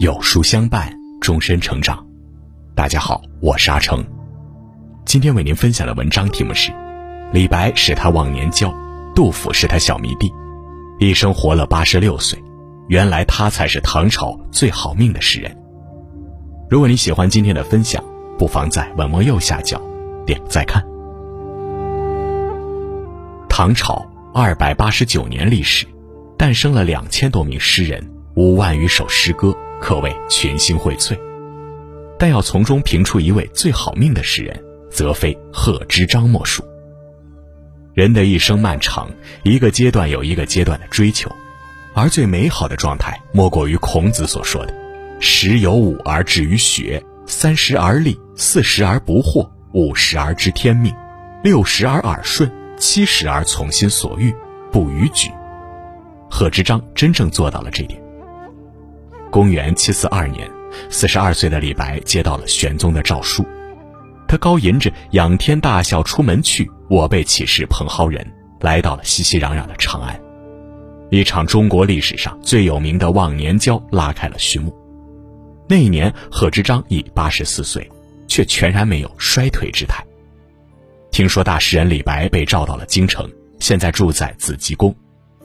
有书相伴，终身成长。大家好，我是阿成。今天为您分享的文章题目是：李白是他忘年交，杜甫是他小迷弟，一生活了八十六岁，原来他才是唐朝最好命的诗人。如果你喜欢今天的分享，不妨在文末右下角点再看。唐朝二百八十九年历史，诞生了两千多名诗人，五万余首诗歌，可谓群星荟萃。但要从中评出一位最好命的诗人，则非贺知章莫属。人的一生漫长，一个阶段有一个阶段的追求，而最美好的状态，莫过于孔子所说的：“十有五而志于学，三十而立，四十而不惑，五十而知天命，六十而耳顺。”七十而从心所欲，不逾矩。贺知章真正做到了这点。公元七四二年，四十二岁的李白接到了玄宗的诏书，他高吟着“仰天大笑出门去，我辈岂是蓬蒿人”，来到了熙熙攘攘的长安。一场中国历史上最有名的忘年交拉开了序幕。那一年，贺知章已八十四岁，却全然没有衰颓之态。听说大诗人李白被召到了京城，现在住在紫极宫，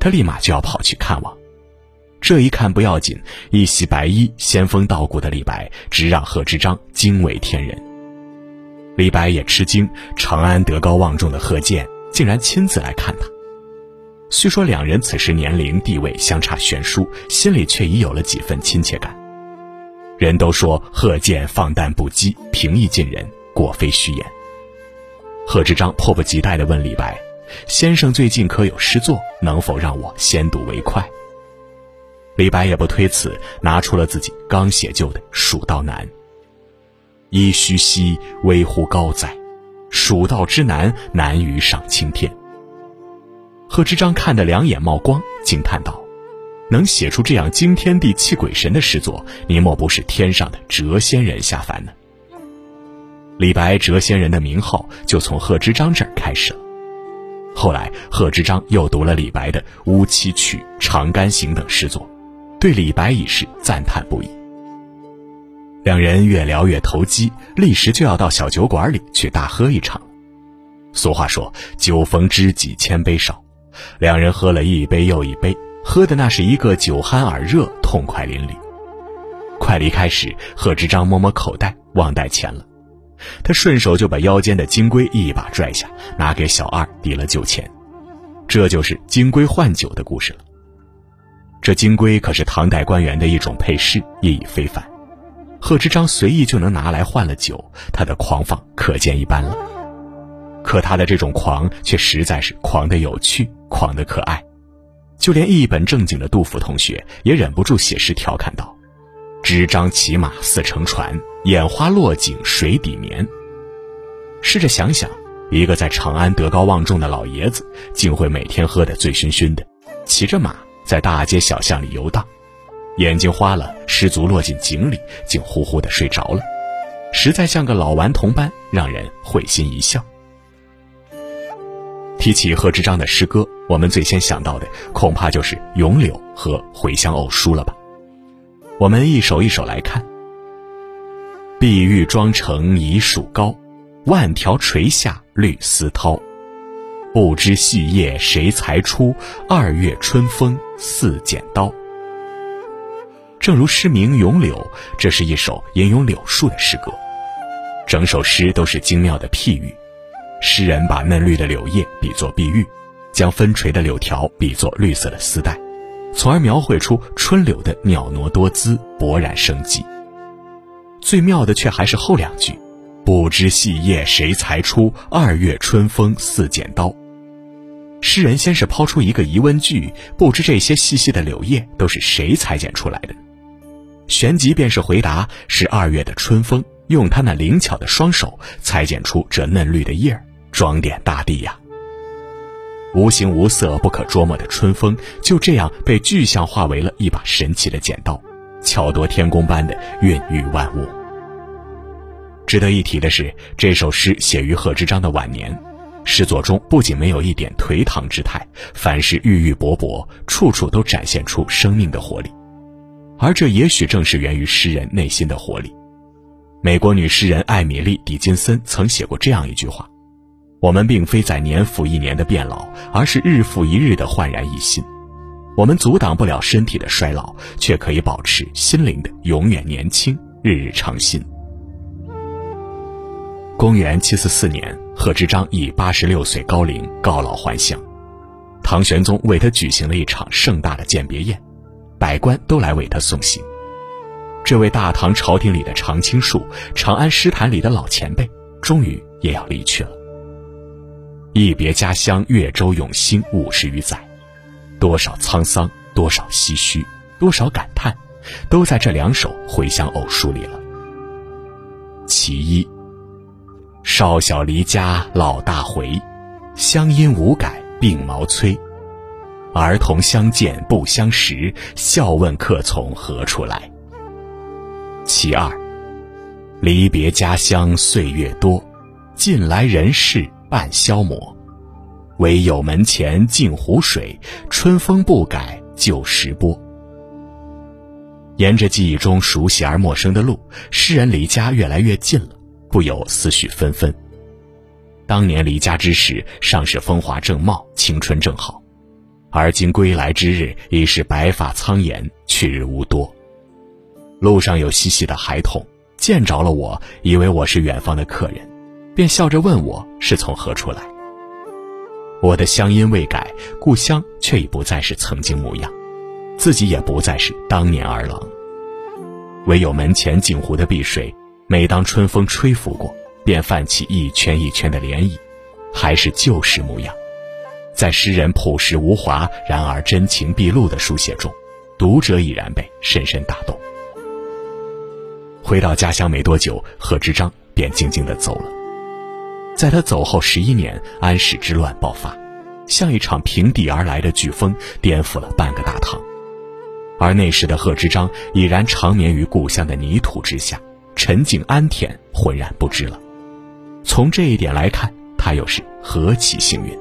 他立马就要跑去看望。这一看不要紧，一袭白衣、仙风道骨的李白，直让贺知章惊为天人。李白也吃惊，长安德高望重的贺建竟然亲自来看他。虽说两人此时年龄地位相差悬殊，心里却已有了几分亲切感。人都说贺建放荡不羁、平易近人，果非虚言。贺知章迫不及待地问李白：“先生最近可有诗作？能否让我先睹为快？”李白也不推辞，拿出了自己刚写就的《蜀道难》：“噫吁兮，危乎高哉！蜀道之难，难于上青天。”贺知章看得两眼冒光，惊叹道：“能写出这样惊天地泣鬼神的诗作，你莫不是天上的谪仙人下凡呢？”李白谪仙人的名号就从贺知章这儿开始了。后来，贺知章又读了李白的《乌栖曲》《长干行》等诗作，对李白已是赞叹不已。两人越聊越投机，立时就要到小酒馆里去大喝一场。俗话说：“酒逢知己千杯少。”两人喝了一杯又一杯，喝的那是一个酒酣耳热，痛快淋漓。快离开时，贺知章摸摸口袋，忘带钱了。他顺手就把腰间的金龟一把拽下，拿给小二抵了酒钱，这就是金龟换酒的故事了。这金龟可是唐代官员的一种配饰，意义非凡。贺知章随意就能拿来换了酒，他的狂放可见一斑了。可他的这种狂却实在是狂的有趣，狂的可爱，就连一本正经的杜甫同学也忍不住写诗调侃道。知章骑马似乘船，眼花落井水底眠。试着想想，一个在长安德高望重的老爷子，竟会每天喝得醉醺醺的，骑着马在大街小巷里游荡，眼睛花了，失足落进井里，竟呼呼的睡着了，实在像个老顽童般，让人会心一笑。提起贺知章的诗歌，我们最先想到的恐怕就是《咏柳》和《回乡偶书》了吧。我们一首一首来看。碧玉妆成一树高，万条垂下绿丝绦。不知细叶谁裁出？二月春风似剪刀。正如诗名《咏柳》，这是一首吟咏柳树的诗歌。整首诗都是精妙的譬喻。诗人把嫩绿的柳叶比作碧玉，将分垂的柳条比作绿色的丝带。从而描绘出春柳的袅娜多姿、勃然生机。最妙的却还是后两句：“不知细叶谁裁出？二月春风似剪刀。”诗人先是抛出一个疑问句：“不知这些细细的柳叶都是谁裁剪出来的？”旋即便是回答：“是二月的春风，用他那灵巧的双手裁剪出这嫩绿的叶儿，装点大地呀。”无形无色、不可捉摸的春风，就这样被具象化为了一把神奇的剪刀，巧夺天工般的孕育万物。值得一提的是，这首诗写于贺知章的晚年，诗作中不仅没有一点颓唐之态，凡是郁郁勃勃，处处都展现出生命的活力。而这也许正是源于诗人内心的活力。美国女诗人艾米丽·狄金森曾写过这样一句话：“我们并非在年复一年的变老，而是日复一日的焕然一新。我们阻挡不了身体的衰老，却可以保持心灵的永远年轻，日日长新。”公元七四四年，贺知章以八十六岁高龄告老还乡，唐玄宗为他举行了一场盛大的饯别宴，百官都来为他送行。这位大唐朝廷里的常青树，长安诗坛里的老前辈，终于也要离去了。一别家乡，越州永兴五十余载，多少沧桑，多少唏嘘，多少感叹，都在这两首回乡偶书里了。其一。少小离家老大回，乡音无改鬓毛衰。儿童相见不相识，笑问客从何处来。其二，离别家乡岁月多，近来人事半消磨。唯有门前镜湖水，春风不改旧时波。沿着记忆中熟悉而陌生的路，诗人离家越来越近了。不由思绪纷纷。当年离家之时，尚是风华正茂、青春正好；而今归来之日，已是白发苍颜、去日无多。路上有嬉戏的孩童，见着了我，以为我是远方的客人，便笑着问我是从何处来。我的乡音未改，故乡却已不再是曾经模样，自己也不再是当年儿郎。唯有门前镜湖的碧水。每当春风吹拂过，便泛起一圈一圈的涟漪，还是旧时模样。在诗人朴实无华，然而真情毕露的书写中，读者已然被深深打动。回到家乡没多久，贺知章便静静地走了。在他走后十一年，安史之乱爆发，像一场平地而来的飓风，颠覆了半个大唐。而那时的贺知章已然长眠于故乡的泥土之下。沉静安恬，浑然不知了。从这一点来看，他又是何其幸运！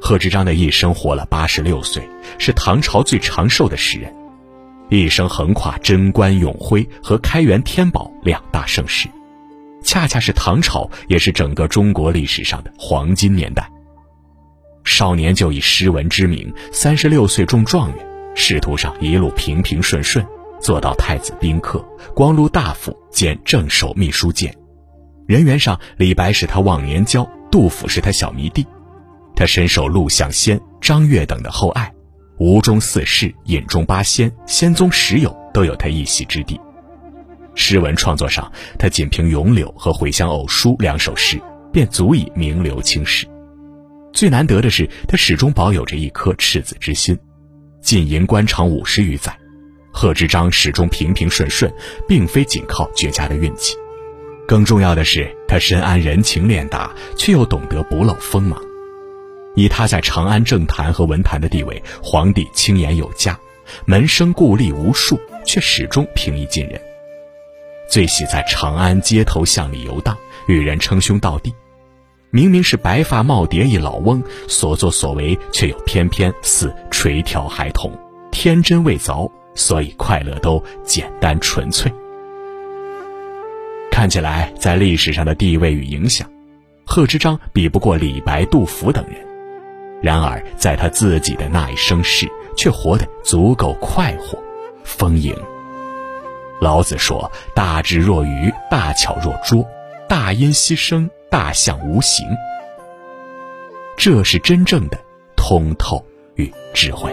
贺知章的一生活了八十六岁，是唐朝最长寿的诗人，一生横跨贞观、永徽和开元、天宝两大盛世，恰恰是唐朝，也是整个中国历史上的黄金年代。少年就以诗文知名，三十六岁中状元，仕途上一路平平顺顺。做到太子宾客、光禄大夫兼正守秘书监，人缘上李白是他忘年交，杜甫是他小迷弟，他深受陆象先、张悦等的厚爱，吴中四世、尹中八仙、仙宗十友都有他一席之地。诗文创作上，他仅凭《咏柳》和《回乡偶书》两首诗，便足以名留青史。最难得的是，他始终保有着一颗赤子之心，进营官场五十余载。贺知章始终平平顺顺，并非仅靠绝佳的运气，更重要的是他深谙人情练达，却又懂得不露锋芒。以他在长安政坛和文坛的地位，皇帝青眼有加，门生故吏无数，却始终平易近人。最喜在长安街头巷里游荡，与人称兄道弟。明明是白发耄耋一老翁，所作所为却又偏偏似垂髫孩童，天真未凿。所以快乐都简单纯粹。看起来在历史上的地位与影响，贺知章比不过李白、杜甫等人。然而在他自己的那一生世，却活得足够快活、丰盈。老子说：“大智若愚，大巧若拙，大音希声，大象无形。”这是真正的通透与智慧。